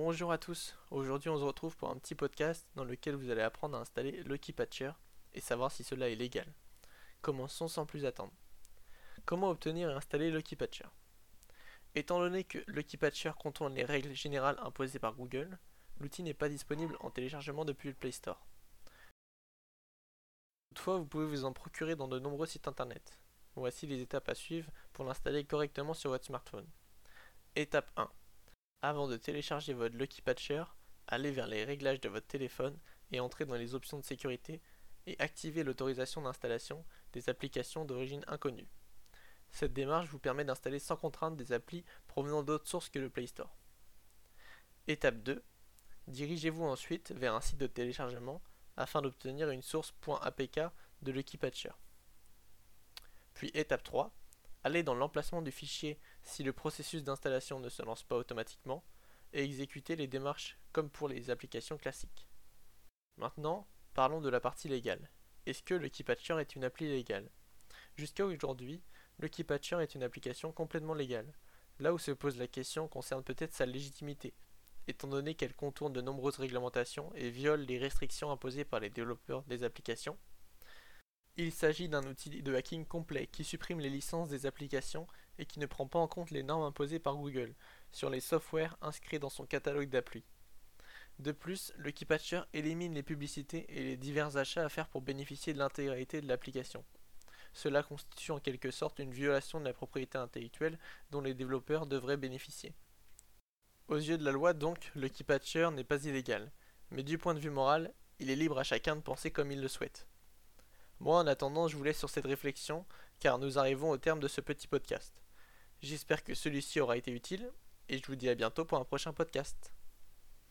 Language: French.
Bonjour à tous, aujourd'hui on se retrouve pour un petit podcast dans lequel vous allez apprendre à installer Lucky Patcher et savoir si cela est légal. Commençons sans plus attendre. Comment obtenir et installer Lucky Patcher Étant donné que Lucky Patcher contourne les règles générales imposées par Google, l'outil n'est pas disponible en téléchargement depuis le Play Store. Toutefois, vous pouvez vous en procurer dans de nombreux sites internet. Voici les étapes à suivre pour l'installer correctement sur votre smartphone. Étape 1. Avant de télécharger votre Lucky Patcher, allez vers les réglages de votre téléphone et entrez dans les options de sécurité et activez l'autorisation d'installation des applications d'origine inconnue. Cette démarche vous permet d'installer sans contrainte des applis provenant d'autres sources que le Play Store. Étape 2. Dirigez-vous ensuite vers un site de téléchargement afin d'obtenir une source .apk de Lucky Patcher. Puis étape 3 allez dans l'emplacement du fichier si le processus d'installation ne se lance pas automatiquement et exécutez les démarches comme pour les applications classiques. Maintenant, parlons de la partie légale. Est-ce que le Keepatcher est une appli légale? Jusqu'à aujourd'hui, le Keepatcher est une application complètement légale. Là où se pose la question concerne peut-être sa légitimité, étant donné qu'elle contourne de nombreuses réglementations et viole les restrictions imposées par les développeurs des applications il s'agit d'un outil de hacking complet qui supprime les licences des applications et qui ne prend pas en compte les normes imposées par Google sur les softwares inscrits dans son catalogue d'applis. De plus, le Keepatcher élimine les publicités et les divers achats à faire pour bénéficier de l'intégralité de l'application. Cela constitue en quelque sorte une violation de la propriété intellectuelle dont les développeurs devraient bénéficier. Aux yeux de la loi donc, le Keepatcher n'est pas illégal, mais du point de vue moral, il est libre à chacun de penser comme il le souhaite. Moi, en attendant, je vous laisse sur cette réflexion, car nous arrivons au terme de ce petit podcast. J'espère que celui-ci aura été utile, et je vous dis à bientôt pour un prochain podcast.